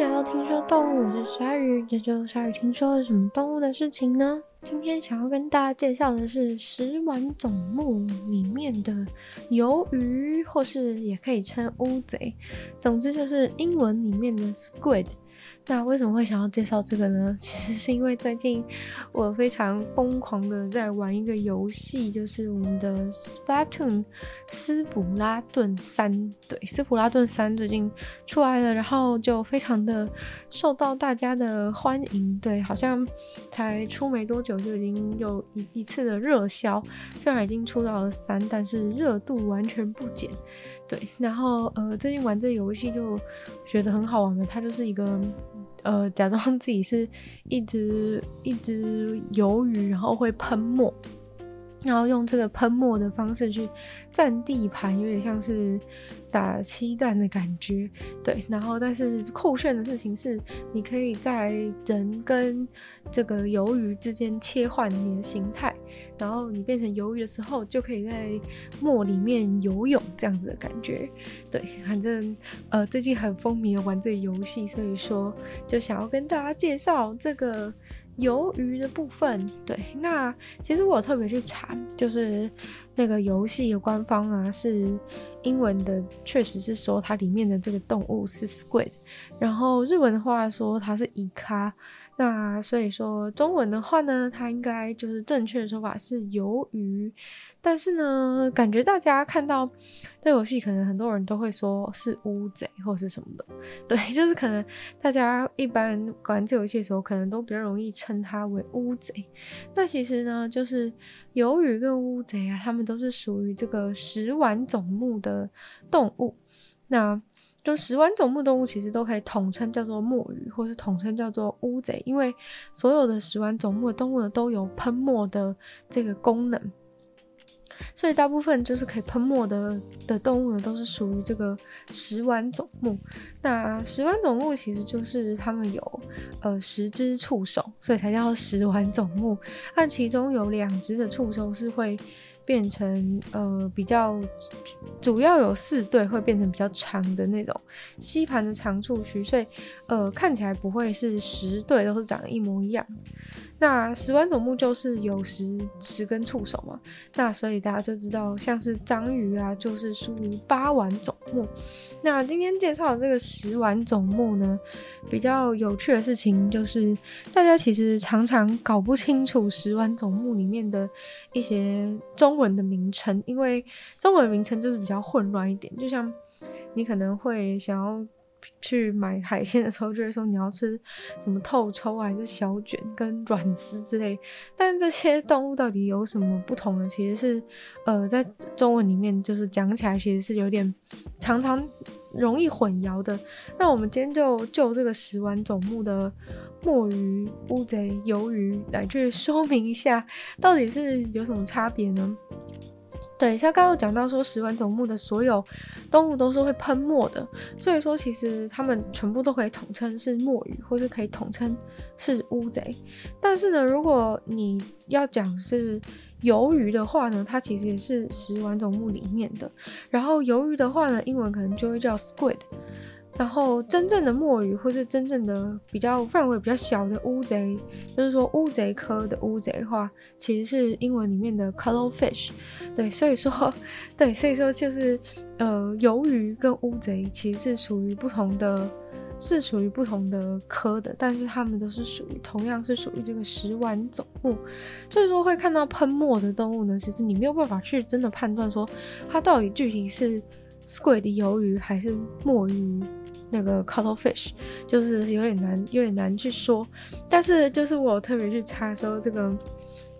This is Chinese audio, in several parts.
迎来到听说动物，我是鲨鱼。这就鲨鱼听说了什么动物的事情呢？今天想要跟大家介绍的是食玩总目里面的鱿鱼，或是也可以称乌贼，总之就是英文里面的 squid。那为什么会想要介绍这个呢？其实是因为最近我非常疯狂的在玩一个游戏，就是我们的 Splatoon 斯普拉顿三。对，斯普拉顿三最近出来了，然后就非常的受到大家的欢迎。对，好像才出没多久就已经有一一次的热销，虽然已经出到了三，但是热度完全不减。对，然后呃，最近玩这游戏就觉得很好玩的，它就是一个。呃，假装自己是一只一只鱿鱼，然后会喷墨，然后用这个喷墨的方式去占地盘，有点像是打漆弹的感觉。对，然后但是酷炫的事情是，你可以在人跟这个鱿鱼之间切换你的形态，然后你变成鱿鱼的时候，就可以在墨里面游泳，这样子的感觉。对，反正呃最近很风靡的玩这个游戏，所以说就想要跟大家介绍这个。鱿鱼的部分，对，那其实我特别去查，就是那个游戏的官方啊，是英文的，确实是说它里面的这个动物是 squid，然后日文的话说它是イカ，那所以说中文的话呢，它应该就是正确的说法是鱿鱼。但是呢，感觉大家看到这游戏，可能很多人都会说是乌贼或是什么的。对，就是可能大家一般玩这游戏的时候，可能都比较容易称它为乌贼。那其实呢，就是鱿鱼跟乌贼啊，它们都是属于这个食玩总目的动物。那就食玩总目动物其实都可以统称叫做墨鱼，或是统称叫做乌贼，因为所有的食玩总目的动物呢，都有喷墨的这个功能。所以大部分就是可以喷墨的的动物呢，都是属于这个食玩总目。那食玩总目其实就是它们有呃十只触手，所以才叫食玩总目。那其中有两只的触手是会变成呃比较主要有四对会变成比较长的那种吸盘的长触须，所以呃看起来不会是十对都是长得一模一样。那食玩总目就是有十十根触手嘛，那所以大家就知道，像是章鱼啊，就是属于八丸总目。那今天介绍的这个食玩总目呢，比较有趣的事情就是，大家其实常常搞不清楚食玩总目里面的一些中文的名称，因为中文名称就是比较混乱一点，就像你可能会想要。去买海鲜的时候，就会说你要吃什么透抽还是小卷跟软丝之类。但这些动物到底有什么不同呢？其实是，呃，在中文里面就是讲起来其实是有点常常容易混淆的。那我们今天就就这个食玩总目的墨鱼、乌贼、鱿鱼来去说明一下，到底是有什么差别呢？对，像刚刚讲到说，食玩总目的所有动物都是会喷墨的，所以说其实它们全部都可以统称是墨鱼，或是可以统称是乌贼。但是呢，如果你要讲是鱿鱼的话呢，它其实也是食玩总目里面的。然后鱿鱼的话呢，英文可能就会叫 squid。然后真正的墨鱼，或是真正的比较范围比较小的乌贼，就是说乌贼科的乌贼话，其实是英文里面的 cuttlefish。对，所以说，对，所以说就是呃，鱿鱼跟乌贼其实是属于不同的，是属于不同的科的，但是它们都是属于同样是属于这个食玩总目。所以说会看到喷墨的动物呢，其实你没有办法去真的判断说它到底具体是 squid 的鱿鱼还是墨鱼。那个 cuttlefish 就是有点难，有点难去说。但是就是我特别去查说这个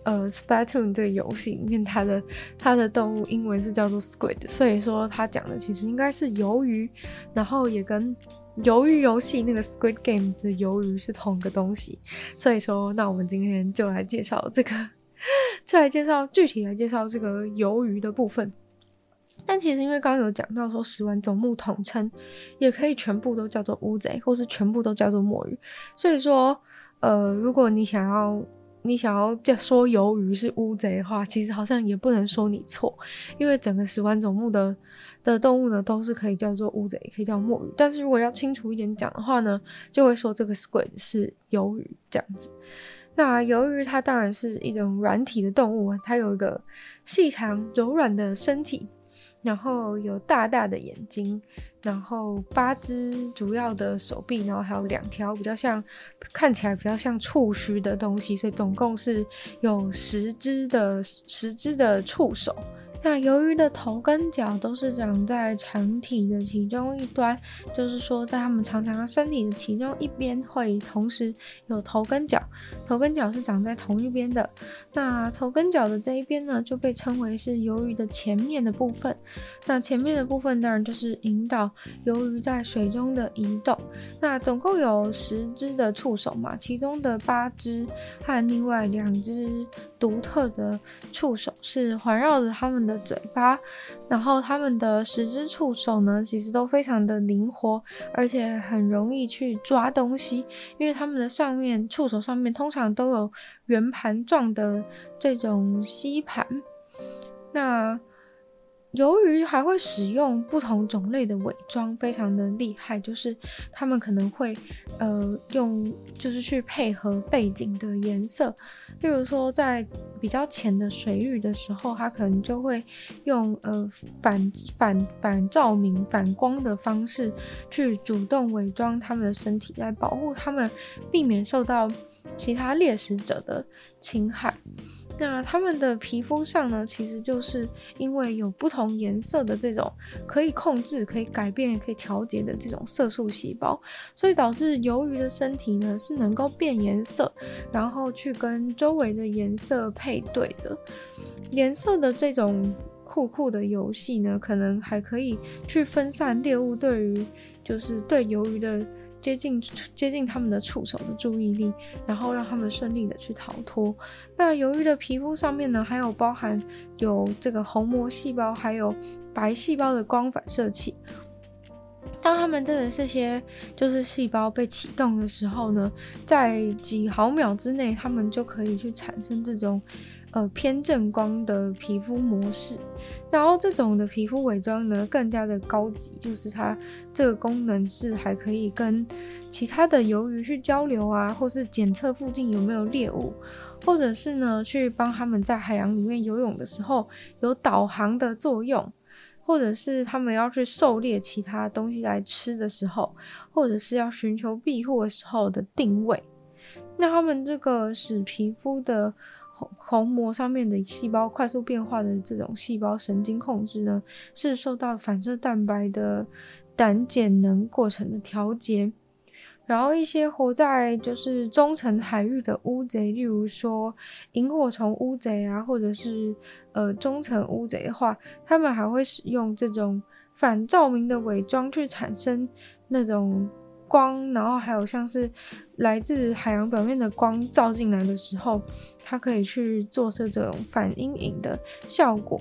呃 Spatoon 这个游戏里面它的它的动物英文是叫做 squid，所以说它讲的其实应该是鱿鱼，然后也跟鱿鱼游戏那个 Squid Game 的鱿鱼是同个东西。所以说，那我们今天就来介绍这个，就来介绍具体来介绍这个鱿鱼的部分。但其实，因为刚刚有讲到说，食玩总目统称也可以全部都叫做乌贼，或是全部都叫做墨鱼。所以说，呃，如果你想要你想要就说鱿鱼是乌贼的话，其实好像也不能说你错，因为整个十环总目的的动物呢都是可以叫做乌贼，也可以叫墨鱼。但是如果要清楚一点讲的话呢，就会说这个 squid 是鱿鱼这样子。那鱿鱼它当然是一种软体的动物，它有一个细长柔软的身体，然后有大大的眼睛，然后八只主要的手臂，然后还有两条比较像看起来比较像触须的东西，所以总共是有十只的十只的触手。那鱿鱼的头跟脚都是长在成体的其中一端，就是说，在它们长长的身体的其中一边会同时有头跟脚，头跟脚是长在同一边的。那头跟脚的这一边呢，就被称为是鱿鱼的前面的部分。那前面的部分当然就是引导鱿鱼在水中的移动。那总共有十只的触手嘛，其中的八只和另外两只独特的触手是环绕着它们的嘴巴，然后它们的十只触手呢，其实都非常的灵活，而且很容易去抓东西，因为它们的上面触手上面通常都有圆盘状的这种吸盘。那鱿鱼还会使用不同种类的伪装，非常的厉害。就是他们可能会，呃，用就是去配合背景的颜色。例如说，在比较浅的水域的时候，它可能就会用呃反反反照明、反光的方式去主动伪装他们的身体，来保护他们，避免受到其他猎食者的侵害。那它们的皮肤上呢，其实就是因为有不同颜色的这种可以控制、可以改变、可以调节的这种色素细胞，所以导致鱿鱼的身体呢是能够变颜色，然后去跟周围的颜色配对的。颜色的这种酷酷的游戏呢，可能还可以去分散猎物对于就是对鱿鱼的。接近接近他们的触手的注意力，然后让他们顺利的去逃脱。那鱿鱼的皮肤上面呢，还有包含有这个虹膜细胞，还有白细胞的光反射器。当他们的这些就是细胞被启动的时候呢，在几毫秒之内，他们就可以去产生这种。呃，偏正光的皮肤模式，然后这种的皮肤伪装呢，更加的高级，就是它这个功能是还可以跟其他的鱿鱼去交流啊，或是检测附近有没有猎物，或者是呢，去帮他们在海洋里面游泳的时候有导航的作用，或者是他们要去狩猎其他东西来吃的时候，或者是要寻求庇护的时候的定位。那他们这个使皮肤的。虹膜上面的细胞快速变化的这种细胞神经控制呢，是受到反射蛋白的胆碱能过程的调节。然后一些活在就是中层海域的乌贼，例如说萤火虫乌贼啊，或者是呃中层乌贼的话，他们还会使用这种反照明的伪装去产生那种。光，然后还有像是来自海洋表面的光照进来的时候，它可以去做出这种反阴影的效果。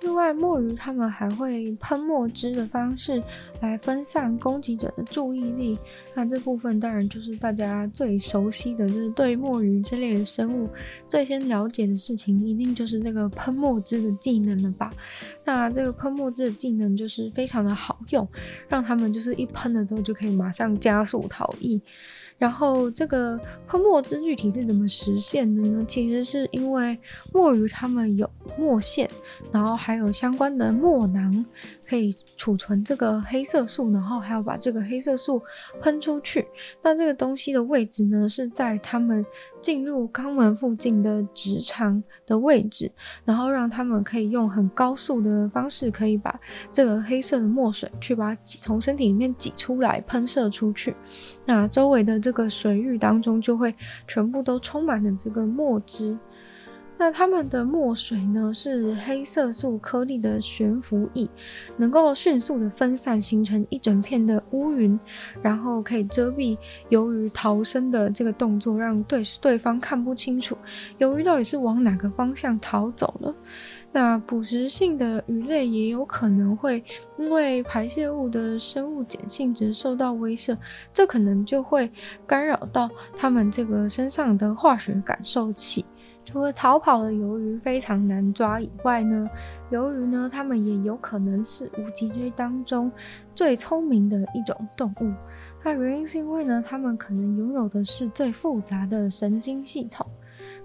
另外，墨鱼它们还会喷墨汁的方式来分散攻击者的注意力。那这部分当然就是大家最熟悉的，就是对墨鱼这类的生物最先了解的事情，一定就是这个喷墨汁的技能了吧？那这个喷墨汁的技能就是非常的好用，让他们就是一喷了之后就可以马上加速逃逸。然后这个喷墨汁具体是怎么实现的呢？其实是因为墨鱼他们有墨线，然后还有相关的墨囊，可以储存这个黑色素，然后还要把这个黑色素喷出去。那这个东西的位置呢，是在它们进入肛门附近的直肠的位置，然后让他们可以用很高速的方式，可以把这个黑色的墨水去把挤从身体里面挤出来，喷射出去。那周围的这个水域当中就会全部都充满了这个墨汁。那它们的墨水呢，是黑色素颗粒的悬浮液，能够迅速的分散，形成一整片的乌云，然后可以遮蔽鱿鱼逃生的这个动作，让对对方看不清楚鱿鱼到底是往哪个方向逃走了。那捕食性的鱼类也有可能会因为排泄物的生物碱性质受到威慑，这可能就会干扰到它们这个身上的化学感受器。除了逃跑的鱿鱼非常难抓以外呢，鱿鱼呢，它们也有可能是无脊椎当中最聪明的一种动物。那原因是因为呢，它们可能拥有的是最复杂的神经系统。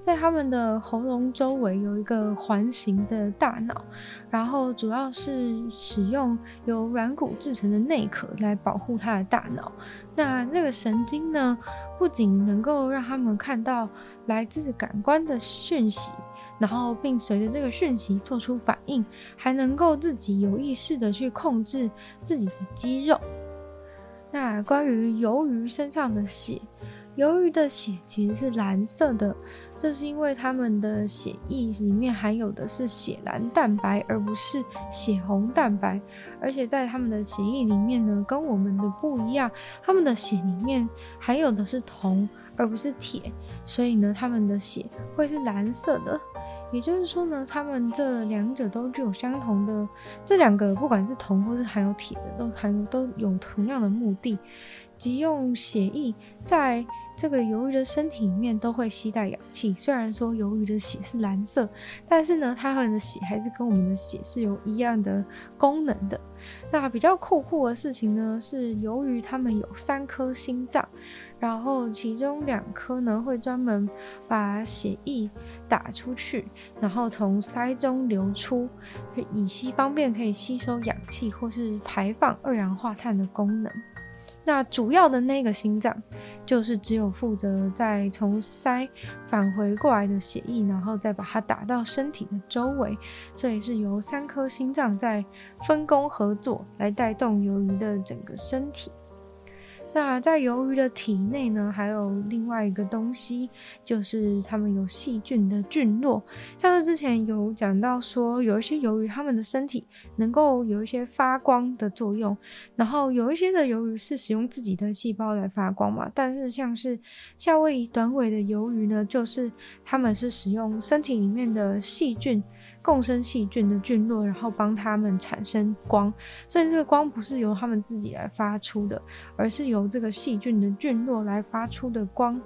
在它们的喉咙周围有一个环形的大脑，然后主要是使用由软骨制成的内壳来保护它的大脑。那那个神经呢，不仅能够让他们看到来自感官的讯息，然后并随着这个讯息做出反应，还能够自己有意识的去控制自己的肌肉。那关于鱿鱼身上的血，鱿鱼的血其实是蓝色的。这是因为它们的血液里面含有的是血蓝蛋白，而不是血红蛋白。而且在它们的血液里面呢，跟我们的不一样，它们的血里面含有的是铜，而不是铁，所以呢，它们的血会是蓝色的。也就是说呢，它们这两者都具有相同的，这两个不管是铜或是含有铁的，都含有都有同样的目的，即用血液在。这个鱿鱼的身体里面都会携带氧气，虽然说鱿鱼的血是蓝色，但是呢，它们的血还是跟我们的血是有一样的功能的。那比较酷酷的事情呢，是鱿鱼它们有三颗心脏，然后其中两颗呢会专门把血液打出去，然后从鳃中流出，以吸方便可以吸收氧气或是排放二氧化碳的功能。那主要的那个心脏，就是只有负责在从鳃返回过来的血液，然后再把它打到身体的周围，所以是由三颗心脏在分工合作来带动鱿鱼的整个身体。那在鱿鱼的体内呢，还有另外一个东西，就是它们有细菌的菌落。像是之前有讲到说，有一些鱿鱼它们的身体能够有一些发光的作用，然后有一些的鱿鱼是使用自己的细胞来发光嘛。但是像是夏威夷短尾的鱿鱼呢，就是它们是使用身体里面的细菌。共生细菌的菌落，然后帮它们产生光，所以这个光不是由它们自己来发出的，而是由这个细菌的菌落来发出的光。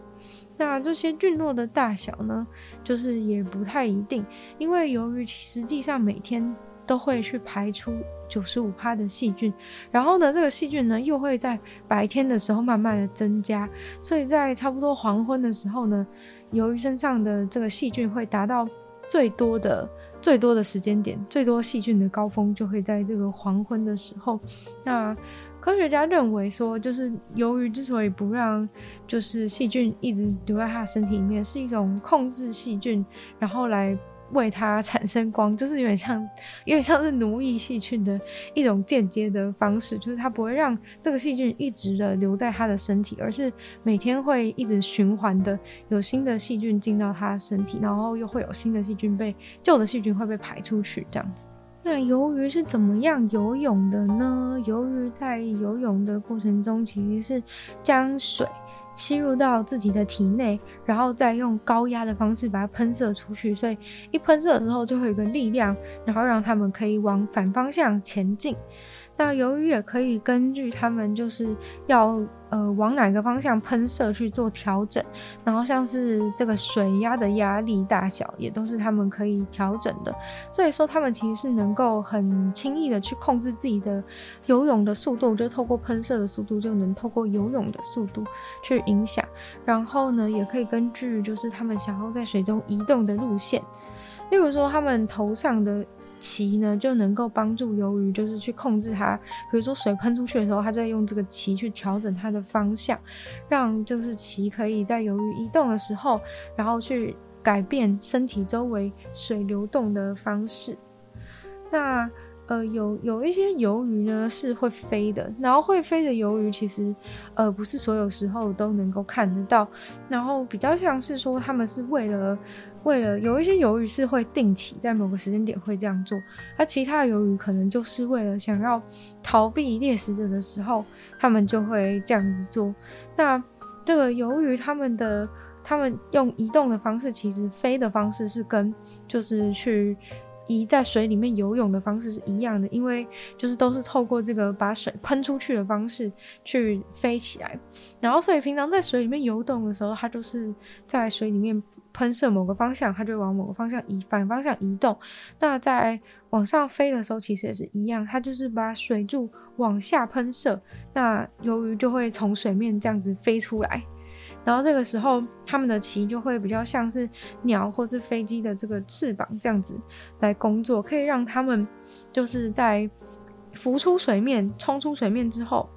那这些菌落的大小呢，就是也不太一定，因为由于实际上每天都会去排出九十五趴的细菌，然后呢，这个细菌呢又会在白天的时候慢慢的增加，所以在差不多黄昏的时候呢，由于身上的这个细菌会达到最多的。最多的时间点，最多细菌的高峰就会在这个黄昏的时候。那科学家认为说，就是由于之所以不让就是细菌一直留在他身体里面，是一种控制细菌，然后来。为它产生光，就是有点像，有点像是奴役细菌的一种间接的方式，就是它不会让这个细菌一直的留在它的身体，而是每天会一直循环的有新的细菌进到它身体，然后又会有新的细菌被旧的细菌会被排出去，这样子。那鱿鱼是怎么样游泳的呢？鱿鱼在游泳的过程中，其实是将水。吸入到自己的体内，然后再用高压的方式把它喷射出去，所以一喷射之后就会有个力量，然后让他们可以往反方向前进。那由于也可以根据他们就是要呃往哪个方向喷射去做调整，然后像是这个水压的压力大小也都是他们可以调整的。所以说他们其实是能够很轻易的去控制自己的游泳的速度，就透过喷射的速度就能透过游泳的速度去影响。然后呢，也可以根据就是他们想要在水中移动的路线，例如说他们头上的。鳍呢就能够帮助鱿鱼，就是去控制它。比如说水喷出去的时候，它在用这个鳍去调整它的方向，让就是鳍可以在鱿鱼移动的时候，然后去改变身体周围水流动的方式。那呃，有有一些鱿鱼呢是会飞的，然后会飞的鱿鱼其实呃不是所有时候都能够看得到，然后比较像是说他们是为了。为了有一些鱿鱼是会定期在某个时间点会这样做，而其他的鱿鱼可能就是为了想要逃避猎食者的时候，他们就会这样子做。那这个鱿鱼他们的他们用移动的方式，其实飞的方式是跟就是去一在水里面游泳的方式是一样的，因为就是都是透过这个把水喷出去的方式去飞起来，然后所以平常在水里面游动的时候，它就是在水里面喷射某个方向，它就往某个方向移，反方向移动。那在往上飞的时候，其实也是一样，它就是把水柱往下喷射，那鱿鱼就会从水面这样子飞出来。然后这个时候，他们的鳍就会比较像是鸟或是飞机的这个翅膀这样子来工作，可以让他们就是在浮出水面、冲出水面之后。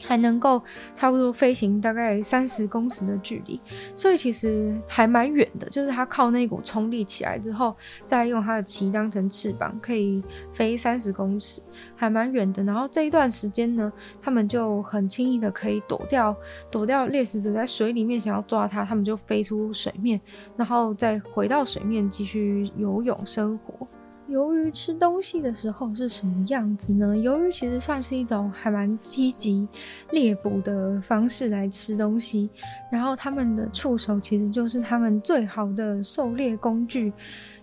还能够差不多飞行大概三十公尺的距离，所以其实还蛮远的。就是它靠那股冲力起来之后，再用它的鳍当成翅膀，可以飞三十公尺，还蛮远的。然后这一段时间呢，他们就很轻易的可以躲掉，躲掉猎食者在水里面想要抓它，他们就飞出水面，然后再回到水面继续游泳生活。鱿鱼吃东西的时候是什么样子呢？鱿鱼其实算是一种还蛮积极猎捕的方式来吃东西，然后它们的触手其实就是它们最好的狩猎工具。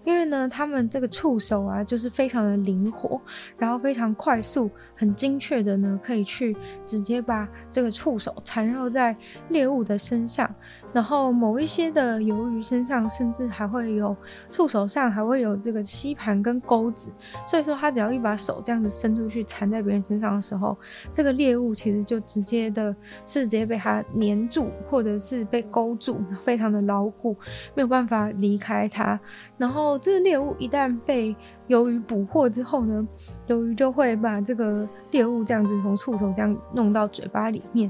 因为呢，他们这个触手啊，就是非常的灵活，然后非常快速、很精确的呢，可以去直接把这个触手缠绕在猎物的身上。然后某一些的鱿鱼身上，甚至还会有触手上还会有这个吸盘跟钩子。所以说，它只要一把手这样子伸出去缠在别人身上的时候，这个猎物其实就直接的是直接被它黏住，或者是被勾住，非常的牢固，没有办法离开它。然后。这个猎物一旦被鱿鱼捕获之后呢，鱿鱼就会把这个猎物这样子从触手这样弄到嘴巴里面。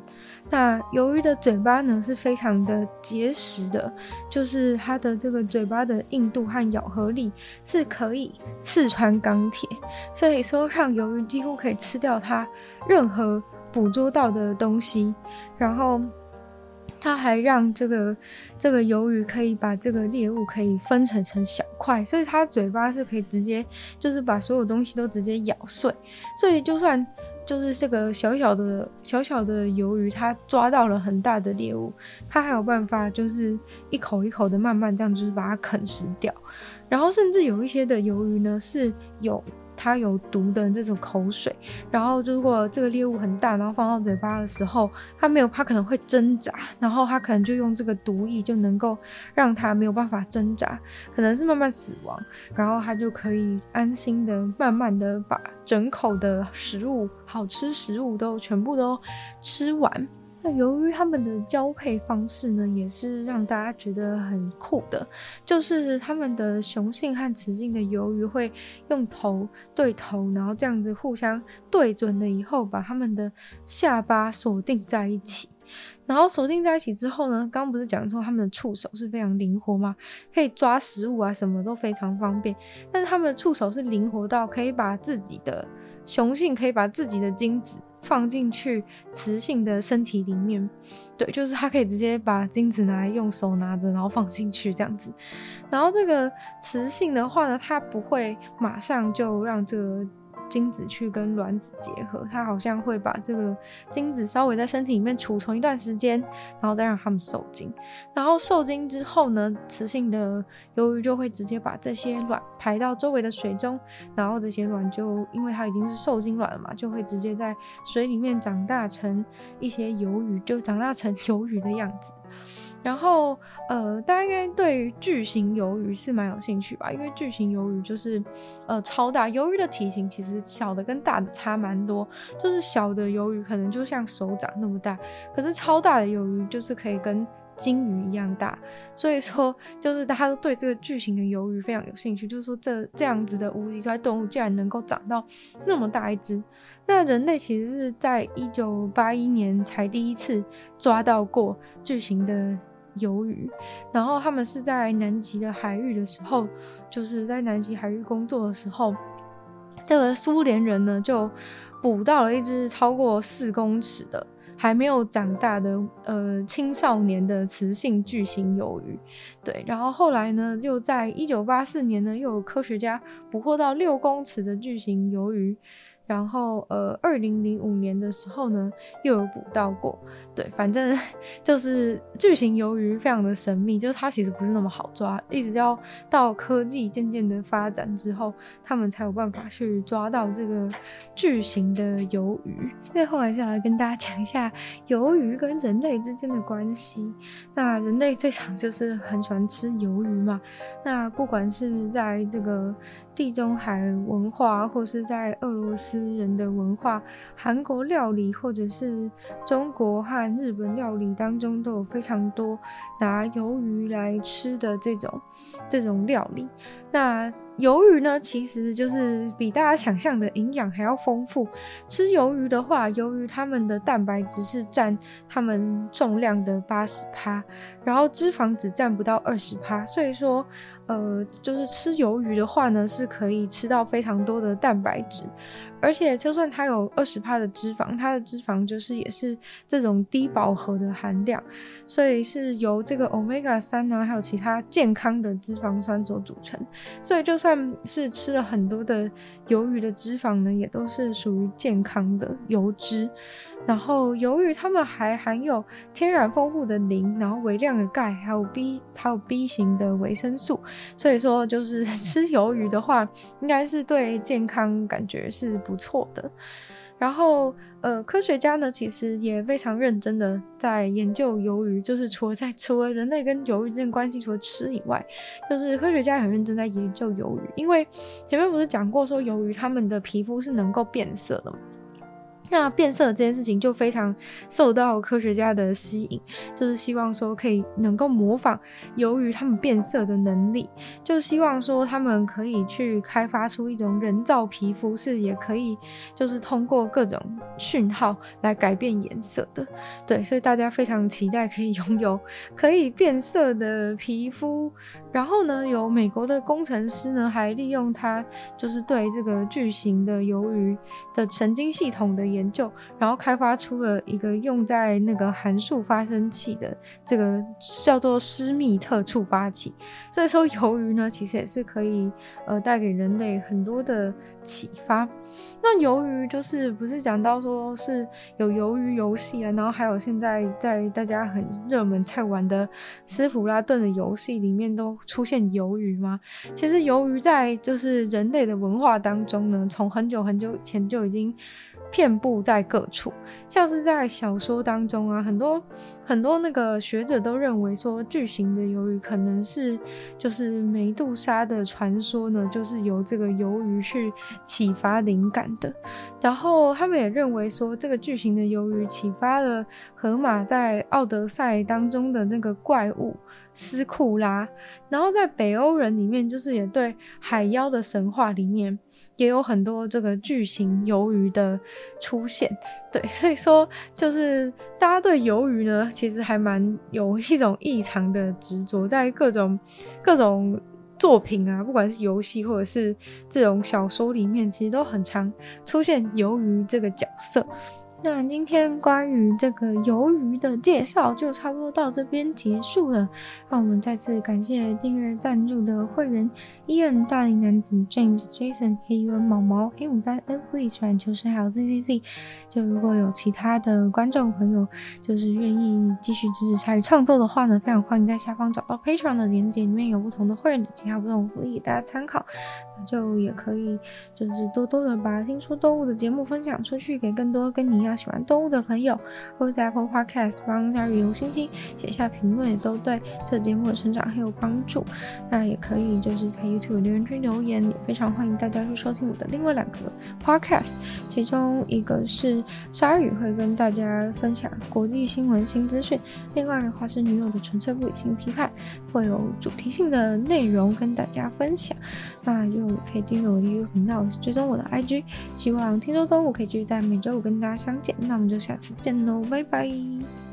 那鱿鱼的嘴巴呢是非常的结实的，就是它的这个嘴巴的硬度和咬合力是可以刺穿钢铁，所以说让鱿鱼几乎可以吃掉它任何捕捉到的东西，然后。它还让这个这个鱿鱼可以把这个猎物可以分成成小块，所以它嘴巴是可以直接就是把所有东西都直接咬碎。所以就算就是这个小小的小小的鱿鱼，它抓到了很大的猎物，它还有办法就是一口一口的慢慢这样就是把它啃食掉。然后甚至有一些的鱿鱼呢是有。它有毒的这种口水，然后如果这个猎物很大，然后放到嘴巴的时候，它没有，它可能会挣扎，然后它可能就用这个毒液就能够让它没有办法挣扎，可能是慢慢死亡，然后它就可以安心的慢慢的把整口的食物、好吃食物都全部都吃完。那由于它们的交配方式呢，也是让大家觉得很酷的，就是它们的雄性和雌性的鱿鱼会用头对头，然后这样子互相对准了以后，把它们的下巴锁定在一起。然后锁定在一起之后呢，刚刚不是讲说它们的触手是非常灵活吗？可以抓食物啊，什么都非常方便。但是它们的触手是灵活到可以把自己的雄性可以把自己的精子。放进去雌性的身体里面，对，就是它可以直接把精子拿来用手拿着，然后放进去这样子。然后这个雌性的话呢，它不会马上就让这个。精子去跟卵子结合，它好像会把这个精子稍微在身体里面储存一段时间，然后再让它们受精。然后受精之后呢，雌性的鱿鱼就会直接把这些卵排到周围的水中，然后这些卵就因为它已经是受精卵了嘛，就会直接在水里面长大成一些鱿鱼，就长大成鱿鱼的样子。然后，呃，大家应该对巨型鱿鱼是蛮有兴趣吧？因为巨型鱿鱼就是，呃，超大。鱿鱼的体型其实小的跟大的差蛮多，就是小的鱿鱼可能就像手掌那么大，可是超大的鱿鱼就是可以跟金鱼一样大。所以说，就是大家都对这个巨型的鱿鱼非常有兴趣，就是说这这样子的无脊椎动物竟然能够长到那么大一只。那人类其实是在一九八一年才第一次抓到过巨型的。鱿鱼，然后他们是在南极的海域的时候，就是在南极海域工作的时候，这个苏联人呢就捕到了一只超过四公尺的还没有长大的呃青少年的雌性巨型鱿鱼，对，然后后来呢又在一九八四年呢又有科学家捕获到六公尺的巨型鱿鱼。然后呃，二零零五年的时候呢，又有捕到过。对，反正 就是巨型鱿鱼非常的神秘，就是它其实不是那么好抓，一直要到科技渐渐的发展之后，他们才有办法去抓到这个巨型的鱿鱼。最后还是要来跟大家讲一下鱿鱼跟人类之间的关系。那人类最常就是很喜欢吃鱿鱼嘛，那不管是在这个。地中海文化，或是在俄罗斯人的文化、韩国料理，或者是中国和日本料理当中，都有非常多拿鱿鱼来吃的这种这种料理。那鱿鱼呢，其实就是比大家想象的营养还要丰富。吃鱿鱼的话，鱿鱼它们的蛋白质是占它们重量的八十趴，然后脂肪只占不到二十趴。所以说，呃，就是吃鱿鱼的话呢，是可以吃到非常多的蛋白质。而且，就算它有二十帕的脂肪，它的脂肪就是也是这种低饱和的含量，所以是由这个 omega 三呢，还有其他健康的脂肪酸所组成。所以，就算是吃了很多的鱿鱼的脂肪呢，也都是属于健康的油脂。然后，鱿鱼它们还含有天然丰富的磷，然后微量的钙，还有 B，还有 B 型的维生素。所以说，就是 吃鱿鱼的话，应该是对健康感觉是不错的。然后，呃，科学家呢，其实也非常认真的在研究鱿鱼，就是除了在除了人类跟鱿鱼之间关系，除了吃以外，就是科学家也很认真在研究鱿鱼，因为前面不是讲过说鱿鱼它们的皮肤是能够变色的吗？那变色这件事情就非常受到科学家的吸引，就是希望说可以能够模仿由于他们变色的能力，就希望说他们可以去开发出一种人造皮肤，是也可以就是通过各种讯号来改变颜色的。对，所以大家非常期待可以拥有可以变色的皮肤。然后呢，有美国的工程师呢，还利用它就是对这个巨型的鱿鱼的神经系统的研究，然后开发出了一个用在那个函数发生器的这个叫做施密特触发器。所以说，鱿鱼呢，其实也是可以呃带给人类很多的启发。那鱿鱼就是不是讲到说是有鱿鱼游戏啊，然后还有现在在大家很热门在玩的斯普拉顿的游戏里面都出现鱿鱼吗？其实鱿鱼在就是人类的文化当中呢，从很久很久以前就已经。遍布在各处，像是在小说当中啊，很多很多那个学者都认为说，巨型的鱿鱼可能是就是梅杜莎的传说呢，就是由这个鱿鱼去启发灵感的。然后他们也认为说，这个巨型的鱿鱼启发了荷马在《奥德赛》当中的那个怪物斯库拉。然后在北欧人里面，就是也对海妖的神话里面。也有很多这个巨型鱿鱼的出现，对，所以说就是大家对鱿鱼呢，其实还蛮有一种异常的执着，在各种各种作品啊，不管是游戏或者是这种小说里面，其实都很常出现鱿鱼这个角色。那今天关于这个鱿鱼的介绍就差不多到这边结束了。让我们再次感谢订阅赞助的会员：Ian、大龄男子、James、Jason、黑鱼、毛毛、黑牡丹、N Please、篮球生还有 Z Z Z。就如果有其他的观众朋友，就是愿意继续支持鲨鱼创作的话呢，非常欢迎在下方找到 Patreon 的链接，里面有不同的会员的其他不同福利给大家参考。就也可以就是多多的把听说动物的节目分享出去，给更多跟你一样。喜欢动物的朋友，或者在 Apple Podcast 帮鲨鱼留星星、写下评论，也都对这节目的成长很有帮助。那也可以就是在 YouTube 留言区留言，也非常欢迎大家去收听我的另外两个 Podcast，其中一个是鲨鱼会跟大家分享国际新闻新资讯，另外的话是女友的纯粹不理性批判，会有主题性的内容跟大家分享。那就可以订阅我的 YouTube 频道，追踪我的 IG，希望听说动物可以继续在每周五跟大家相见。那我们就下次见喽，拜拜。